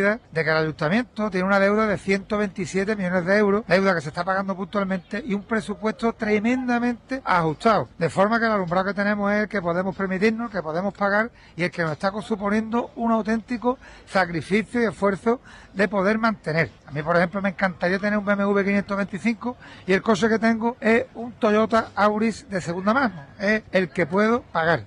de que el ayuntamiento tiene una deuda de 127 millones de euros, deuda que se está pagando puntualmente y un presupuesto tremendamente ajustado. De forma que el alumbrado que tenemos es el que podemos permitirnos, que podemos pagar y el que nos está suponiendo un auténtico sacrificio y esfuerzo de poder mantener. A mí, por ejemplo, me encantaría tener un BMW 525 y el coche que tengo es un Toyota Auris de segunda mano. Es el que puedo pagar.